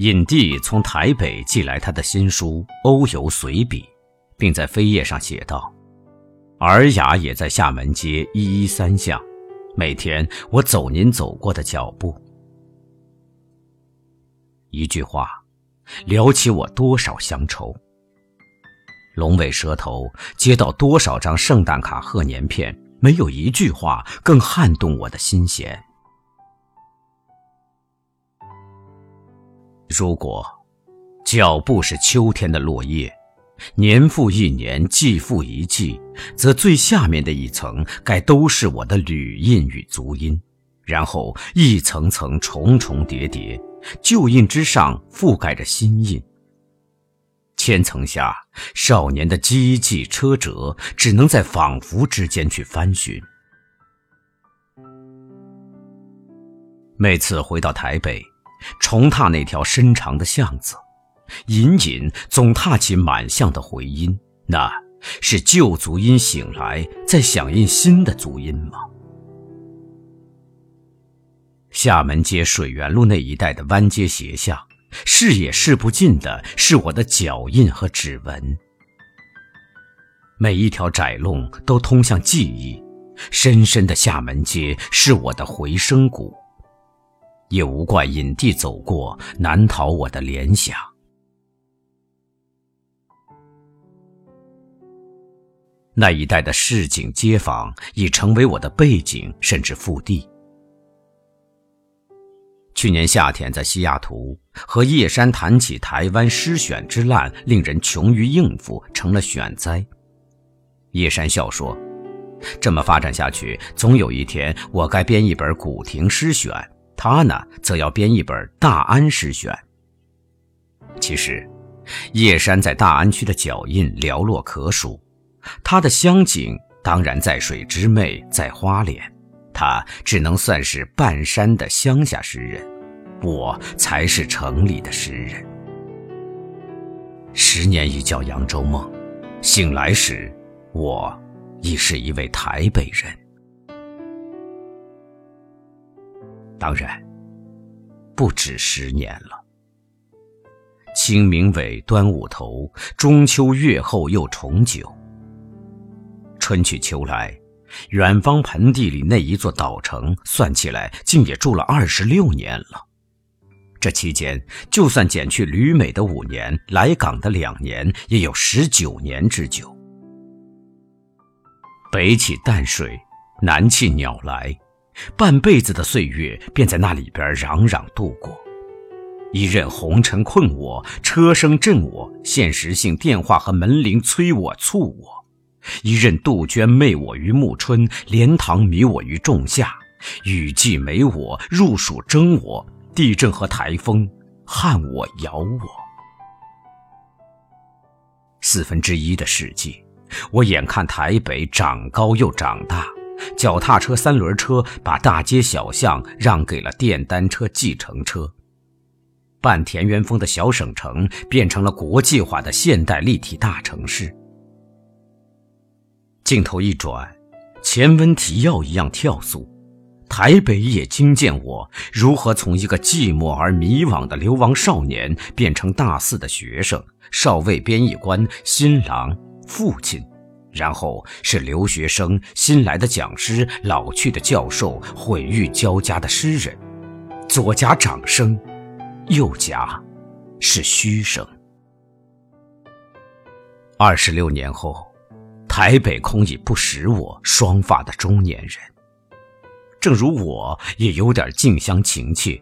尹帝从台北寄来他的新书《欧游随笔》，并在扉页上写道：“尔雅也在厦门街一一三巷，每天我走您走过的脚步。”一句话，撩起我多少乡愁。龙尾蛇头接到多少张圣诞卡贺年片，没有一句话更撼动我的心弦。如果脚步是秋天的落叶，年复一年，季复一季，则最下面的一层该都是我的履印与足印，然后一层层重重叠叠，旧印之上覆盖着新印。千层下，少年的机迹车辙，只能在仿佛之间去翻寻。每次回到台北。重踏那条深长的巷子，隐隐总踏起满巷的回音。那是旧足音醒来，在响应新的足音吗？厦门街水源路那一带的弯街斜巷，视也视不尽的是我的脚印和指纹。每一条窄弄都通向记忆，深深的厦门街是我的回声谷。也无怪引帝走过，难逃我的联想。那一带的市井街坊已成为我的背景，甚至腹地。去年夏天在西雅图和叶山谈起台湾诗选之烂，令人穷于应付，成了选灾。叶山笑说：“这么发展下去，总有一天我该编一本古亭诗选。”他呢，则要编一本《大安诗选》。其实，叶山在大安区的脚印寥落可数，他的乡景当然在水之湄，在花莲，他只能算是半山的乡下诗人，我才是城里的诗人。十年一觉扬州梦，醒来时，我已是一位台北人。当然，不止十年了。清明尾，端午头，中秋月后又重九。春去秋来，远方盆地里那一座岛城，算起来竟也住了二十六年了。这期间，就算减去旅美的五年，来港的两年，也有十九年之久。北起淡水，南去鸟来。半辈子的岁月便在那里边攘攘度过，一任红尘困我，车声震我，现实性电话和门铃催我促我；一任杜鹃媚我于暮春，莲塘迷我于仲夏，雨季美我，入暑蒸我，地震和台风撼我摇我。四分之一的世纪，我眼看台北长高又长大。脚踏车、三轮车把大街小巷让给了电单车、计程车，半田园风的小省城变成了国际化的现代立体大城市。镜头一转，前文提要一样跳速，台北也惊见我如何从一个寂寞而迷惘的流亡少年变成大四的学生、少尉、编译官、新郎、父亲。然后是留学生、新来的讲师、老去的教授、毁誉交加的诗人，左夹掌声，右夹是嘘声。二十六年后，台北空已不识我双发的中年人，正如我也有点近乡情怯。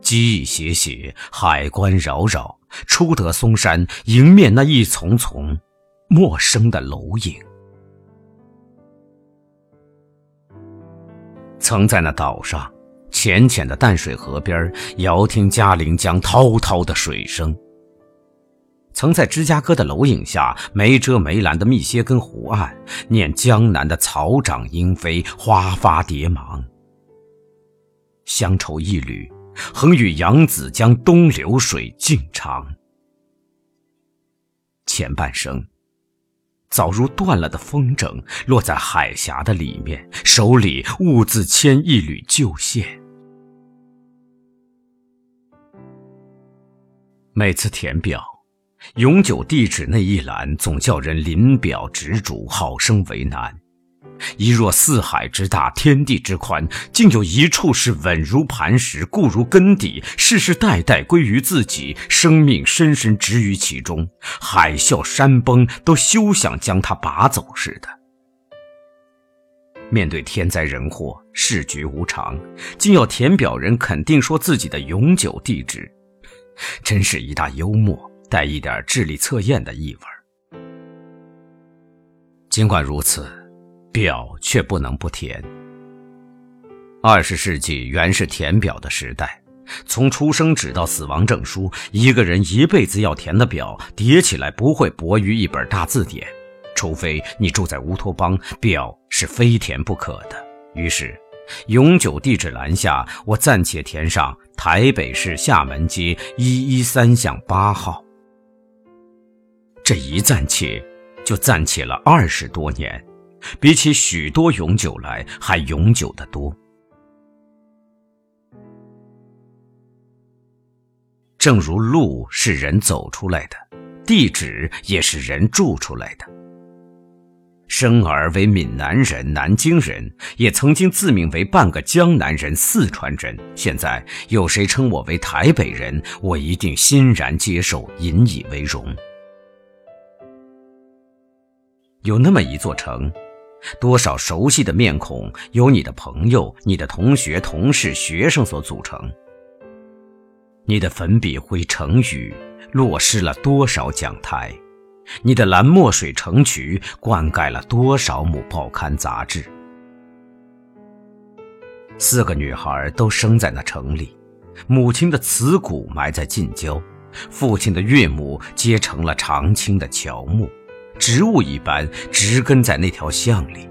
机翼斜斜，海关扰扰，出得嵩山，迎面那一丛丛。陌生的楼影，曾在那岛上浅浅的淡水河边遥听嘉陵江滔滔的水声；曾在芝加哥的楼影下没遮没拦的密歇根湖岸念江南的草长莺飞，花发蝶忙。乡愁一缕，横与扬子江东流水尽长。前半生。早如断了的风筝，落在海峡的里面，手里兀自牵一缕旧线。每次填表，永久地址那一栏总叫人临表执着，好生为难。一若四海之大，天地之宽，竟有一处是稳如磐石，固如根底，世世代代归于自己，生命深深植于其中，海啸山崩都休想将它拔走似的。面对天灾人祸，世局无常，竟要填表人肯定说自己的永久地址，真是一大幽默，带一点智力测验的意味儿尽管如此。表却不能不填。二十世纪原是填表的时代，从出生纸到死亡证书，一个人一辈子要填的表叠起来不会薄于一本大字典，除非你住在乌托邦，表是非填不可的。于是，永久地址栏下，我暂且填上台北市厦门街一一三巷八号。这一暂且，就暂且了二十多年。比起许多永久来，还永久的多。正如路是人走出来的，地址也是人住出来的。生而为闽南人、南京人，也曾经自命为半个江南人、四川人。现在有谁称我为台北人，我一定欣然接受，引以为荣。有那么一座城。多少熟悉的面孔，由你的朋友、你的同学、同事、学生所组成。你的粉笔灰成雨，落湿了多少讲台；你的蓝墨水成渠，灌溉了多少亩报刊杂志。四个女孩都生在那城里，母亲的瓷骨埋在近郊，父亲的岳母结成了长青的乔木。植物一般植根在那条巷里，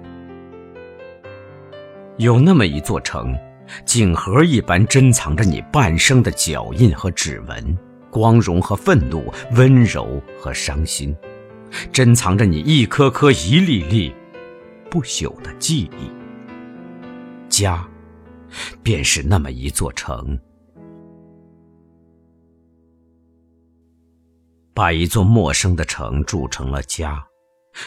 有那么一座城，锦盒一般珍藏着你半生的脚印和指纹，光荣和愤怒，温柔和伤心，珍藏着你一颗颗、一粒粒不朽的记忆。家，便是那么一座城。把一座陌生的城筑成了家，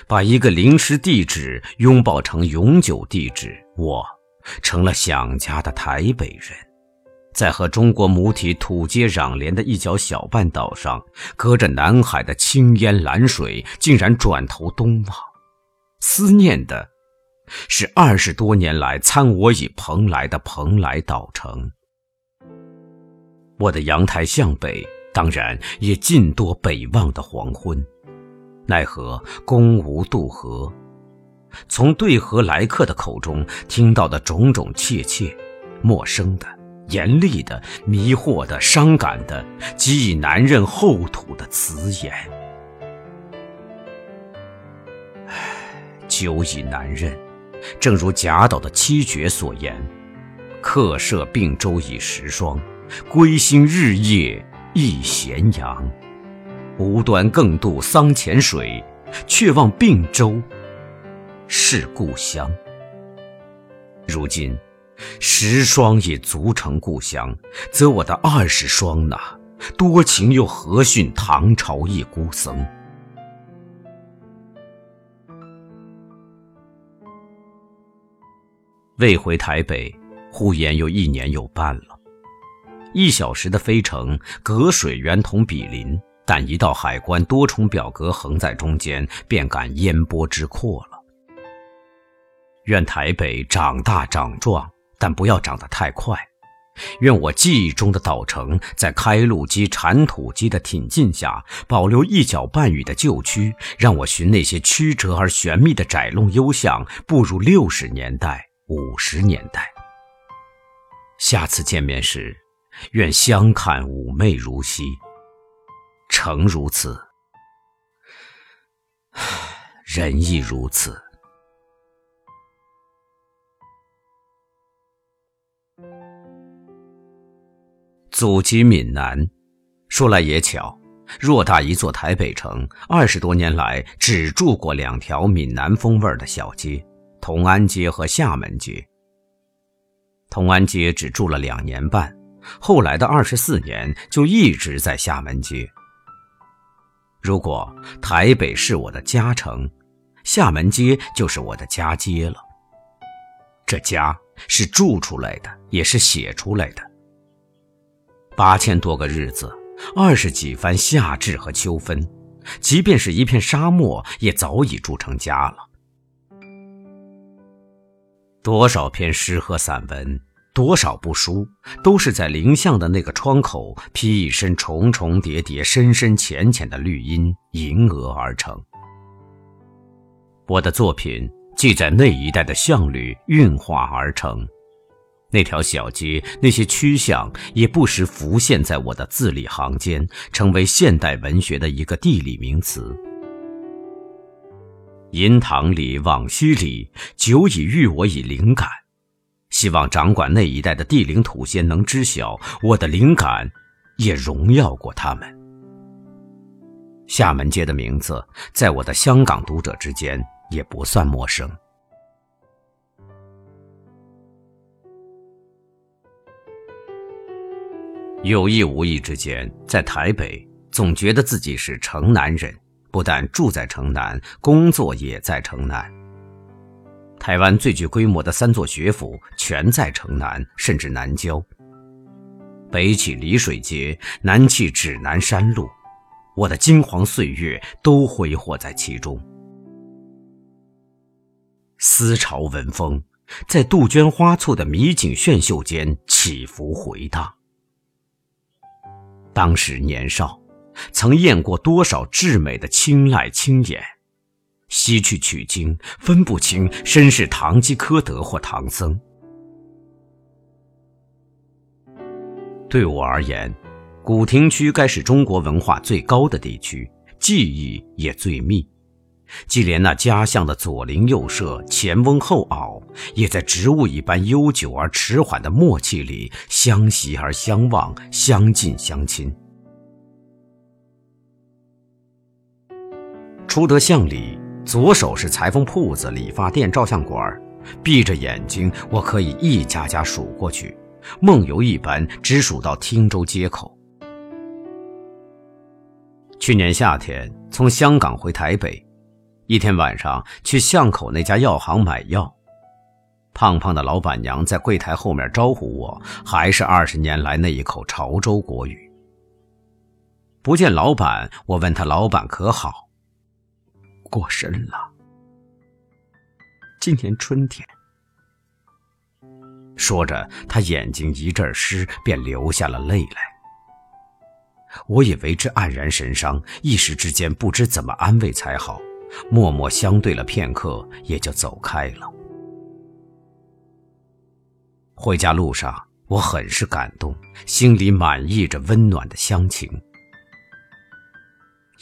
把一个临时地址拥抱成永久地址，我成了想家的台北人。在和中国母体土接壤连的一角小半岛上，隔着南海的青烟蓝水，竟然转头东望，思念的是二十多年来参我以蓬莱的蓬莱岛城。我的阳台向北。当然，也尽多北望的黄昏。奈何公无渡河，从对河来客的口中听到的种种切切、陌生的、严厉的、迷惑的、伤感的，极以难认厚土的词言。唉，久已难认。正如贾岛的七绝所言：“客舍并州已十双，归心日夜。”忆咸阳，无端更渡桑前水，却望并州是故乡。如今十双也足成故乡，则我的二十双呢？多情又何逊唐朝一孤僧？未回台北，忽言又一年有半了。一小时的飞程，隔水圆同比邻，但一到海关，多重表格横在中间，便感烟波之阔了。愿台北长大长壮，但不要长得太快。愿我记忆中的岛城，在开路机、铲土机的挺进下，保留一角半雨的旧区，让我寻那些曲折而玄秘的窄弄幽巷，步入六十年代、五十年代。下次见面时。愿相看妩媚如昔，诚如此，人亦如此。祖籍闽南，说来也巧，偌大一座台北城，二十多年来只住过两条闽南风味的小街——同安街和厦门街。同安街只住了两年半。后来的二十四年就一直在厦门街。如果台北是我的家城，厦门街就是我的家街了。这家是住出来的，也是写出来的。八千多个日子，二十几番夏至和秋分，即便是一片沙漠，也早已住成家了。多少篇诗和散文。多少部书都是在灵像的那个窗口披一身重重叠叠、深深浅浅的绿荫，银额而成。我的作品既在那一带的巷里运化而成，那条小街、那些曲巷也不时浮现在我的字里行间，成为现代文学的一个地理名词。银塘里、往昔里，久已育我以灵感。希望掌管那一带的地灵土仙能知晓，我的灵感也荣耀过他们。厦门街的名字，在我的香港读者之间也不算陌生。有意无意之间，在台北，总觉得自己是城南人，不但住在城南，工作也在城南。台湾最具规模的三座学府全在城南，甚至南郊。北起丽水街，南起指南山路，我的金黄岁月都挥霍在其中。思潮文风在杜鹃花簇的迷景炫秀间起伏回荡。当时年少，曾验过多少至美的青睐青眼。西去取经，分不清身是唐吉诃德或唐僧。对我而言，古亭区该是中国文化最高的地区，记忆也最密。即连那家乡的左邻右舍、前翁后媪，也在植物一般悠久而迟缓的默契里相习而相望，相近相亲。出得巷里。左手是裁缝铺子、理发店、照相馆，闭着眼睛，我可以一家家数过去，梦游一般，直数到汀州街口。去年夏天从香港回台北，一天晚上去巷口那家药行买药，胖胖的老板娘在柜台后面招呼我，还是二十年来那一口潮州国语。不见老板，我问他老板可好。过身了。今年春天，说着，他眼睛一阵湿，便流下了泪来。我也为之黯然神伤，一时之间不知怎么安慰才好，默默相对了片刻，也就走开了。回家路上，我很是感动，心里满溢着温暖的乡情。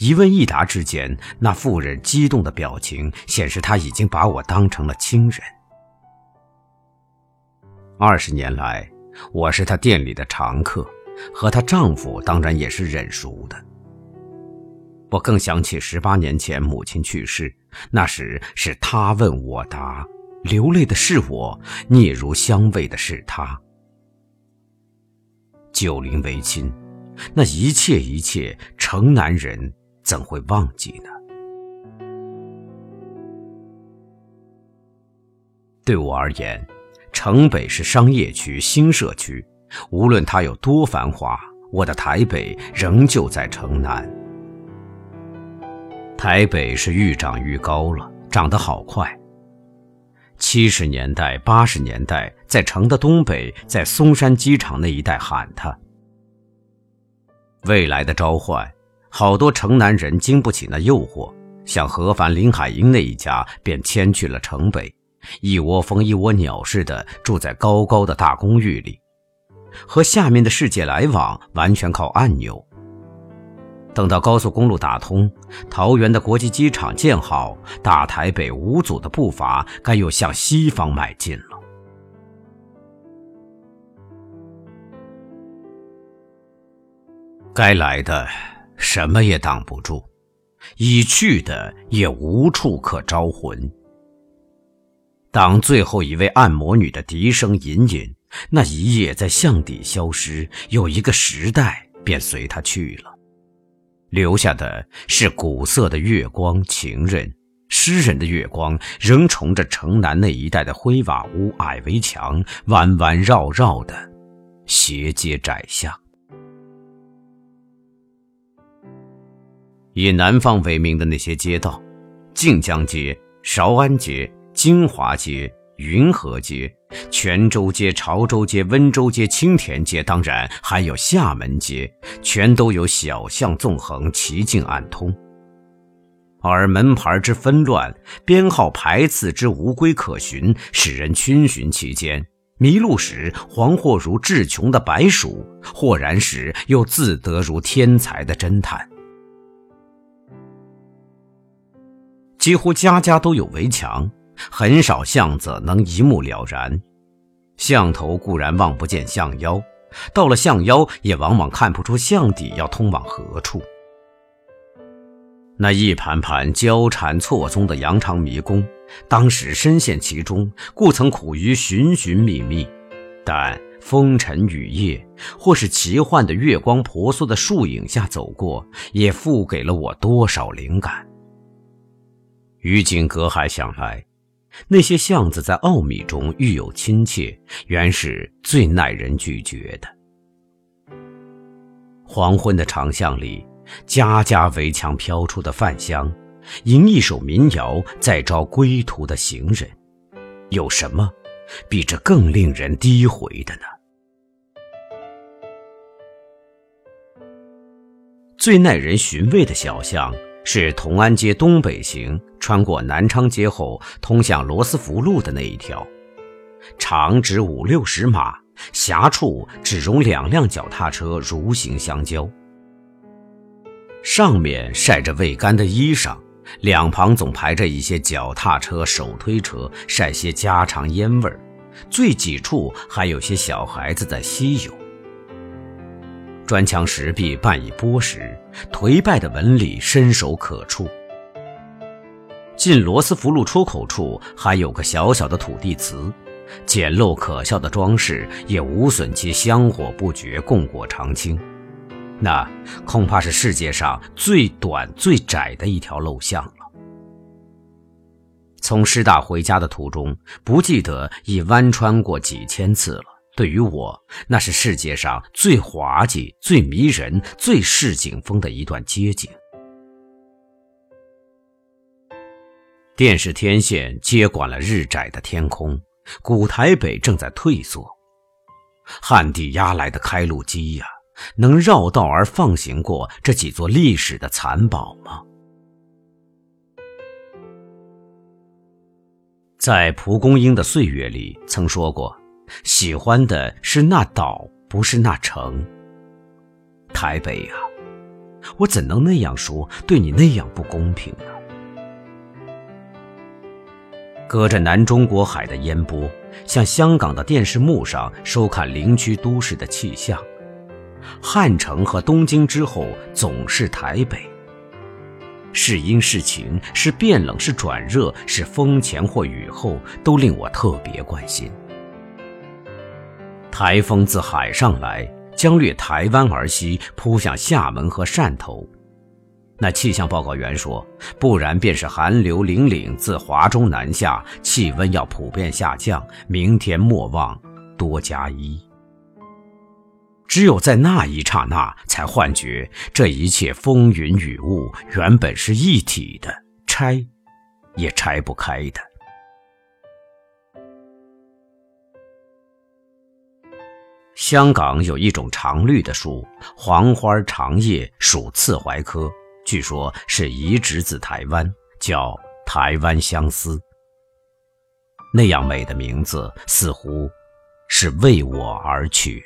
一问一答之间，那妇人激动的表情显示她已经把我当成了亲人。二十年来，我是她店里的常客，和她丈夫当然也是认熟的。我更想起十八年前母亲去世，那时是她问我答，流泪的是我，嗫如相慰的是她。九龄为亲，那一切一切，城南人。怎会忘记呢？对我而言，城北是商业区、新社区，无论它有多繁华，我的台北仍旧在城南。台北是愈长愈高了，长得好快。七十年代、八十年代，在城的东北，在松山机场那一带喊它。未来的召唤。好多城南人经不起那诱惑，像何凡、林海英那一家，便迁去了城北，一窝蜂、一窝鸟似的住在高高的大公寓里，和下面的世界来往完全靠按钮。等到高速公路打通，桃园的国际机场建好，大台北无阻的步伐该又向西方迈进了。该来的。什么也挡不住，已去的也无处可招魂。当最后一位按摩女的笛声隐隐，那一夜在巷底消失，有一个时代便随他去了，留下的是古色的月光情人。诗人的月光仍冲着城南那一带的灰瓦屋、矮围墙，弯弯绕绕的斜街窄巷。以南方为名的那些街道，晋江街、韶安街、金华街、云和街、泉州街、潮州街、温州街、青田街，当然还有厦门街，全都有小巷纵横，奇径暗通。而门牌之纷乱，编号排次之无规可循，使人逡巡其间，迷路时惶惑如志穷的白鼠，豁然时又自得如天才的侦探。几乎家家都有围墙，很少巷子能一目了然。巷头固然望不见巷腰，到了巷腰，也往往看不出巷底要通往何处。那一盘盘交缠错综的羊肠迷宫，当时深陷其中，故曾苦于寻寻觅觅。但风尘雨夜，或是奇幻的月光婆娑的树影下走过，也付给了我多少灵感。于今隔海想来，那些巷子在奥秘中愈有亲切，原是最耐人咀嚼的。黄昏的长巷里。家家围墙飘出的饭香，吟一首民谣，再招归途的行人。有什么比这更令人低回的呢？最耐人寻味的小巷是同安街东北行，穿过南昌街后通向罗斯福路的那一条，长直五六十码，狭处只容两辆脚踏车如行相交。上面晒着未干的衣裳，两旁总排着一些脚踏车、手推车，晒些家常烟味儿。最几处还有些小孩子在嬉游。砖墙石壁半已剥蚀，颓败的纹理伸手可触。进罗斯福路出口处还有个小小的土地祠，简陋可笑的装饰也无损其香火不绝、供过长青。那恐怕是世界上最短最窄的一条陋巷了。从师大回家的途中，不记得已弯穿过几千次了。对于我，那是世界上最滑稽、最迷人、最市井风的一段街景。电视天线接管了日窄的天空，古台北正在退缩，旱地压来的开路机呀！能绕道而放行过这几座历史的残堡吗？在蒲公英的岁月里，曾说过，喜欢的是那岛，不是那城。台北啊，我怎能那样说，对你那样不公平呢？隔着南中国海的烟波，向香港的电视幕上收看邻区都市的气象。汉城和东京之后，总是台北。是阴是晴，是变冷是转热，是风前或雨后，都令我特别关心。台风自海上来，将掠台湾而西，扑向厦门和汕头。那气象报告员说，不然便是寒流凛凛自华中南下，气温要普遍下降，明天莫忘多加衣。只有在那一刹那，才幻觉这一切风云雨雾原本是一体的，拆也拆不开的。香港有一种常绿的树，黄花长叶，属刺槐科，据说是移植自台湾，叫台湾相思。那样美的名字，似乎是为我而取。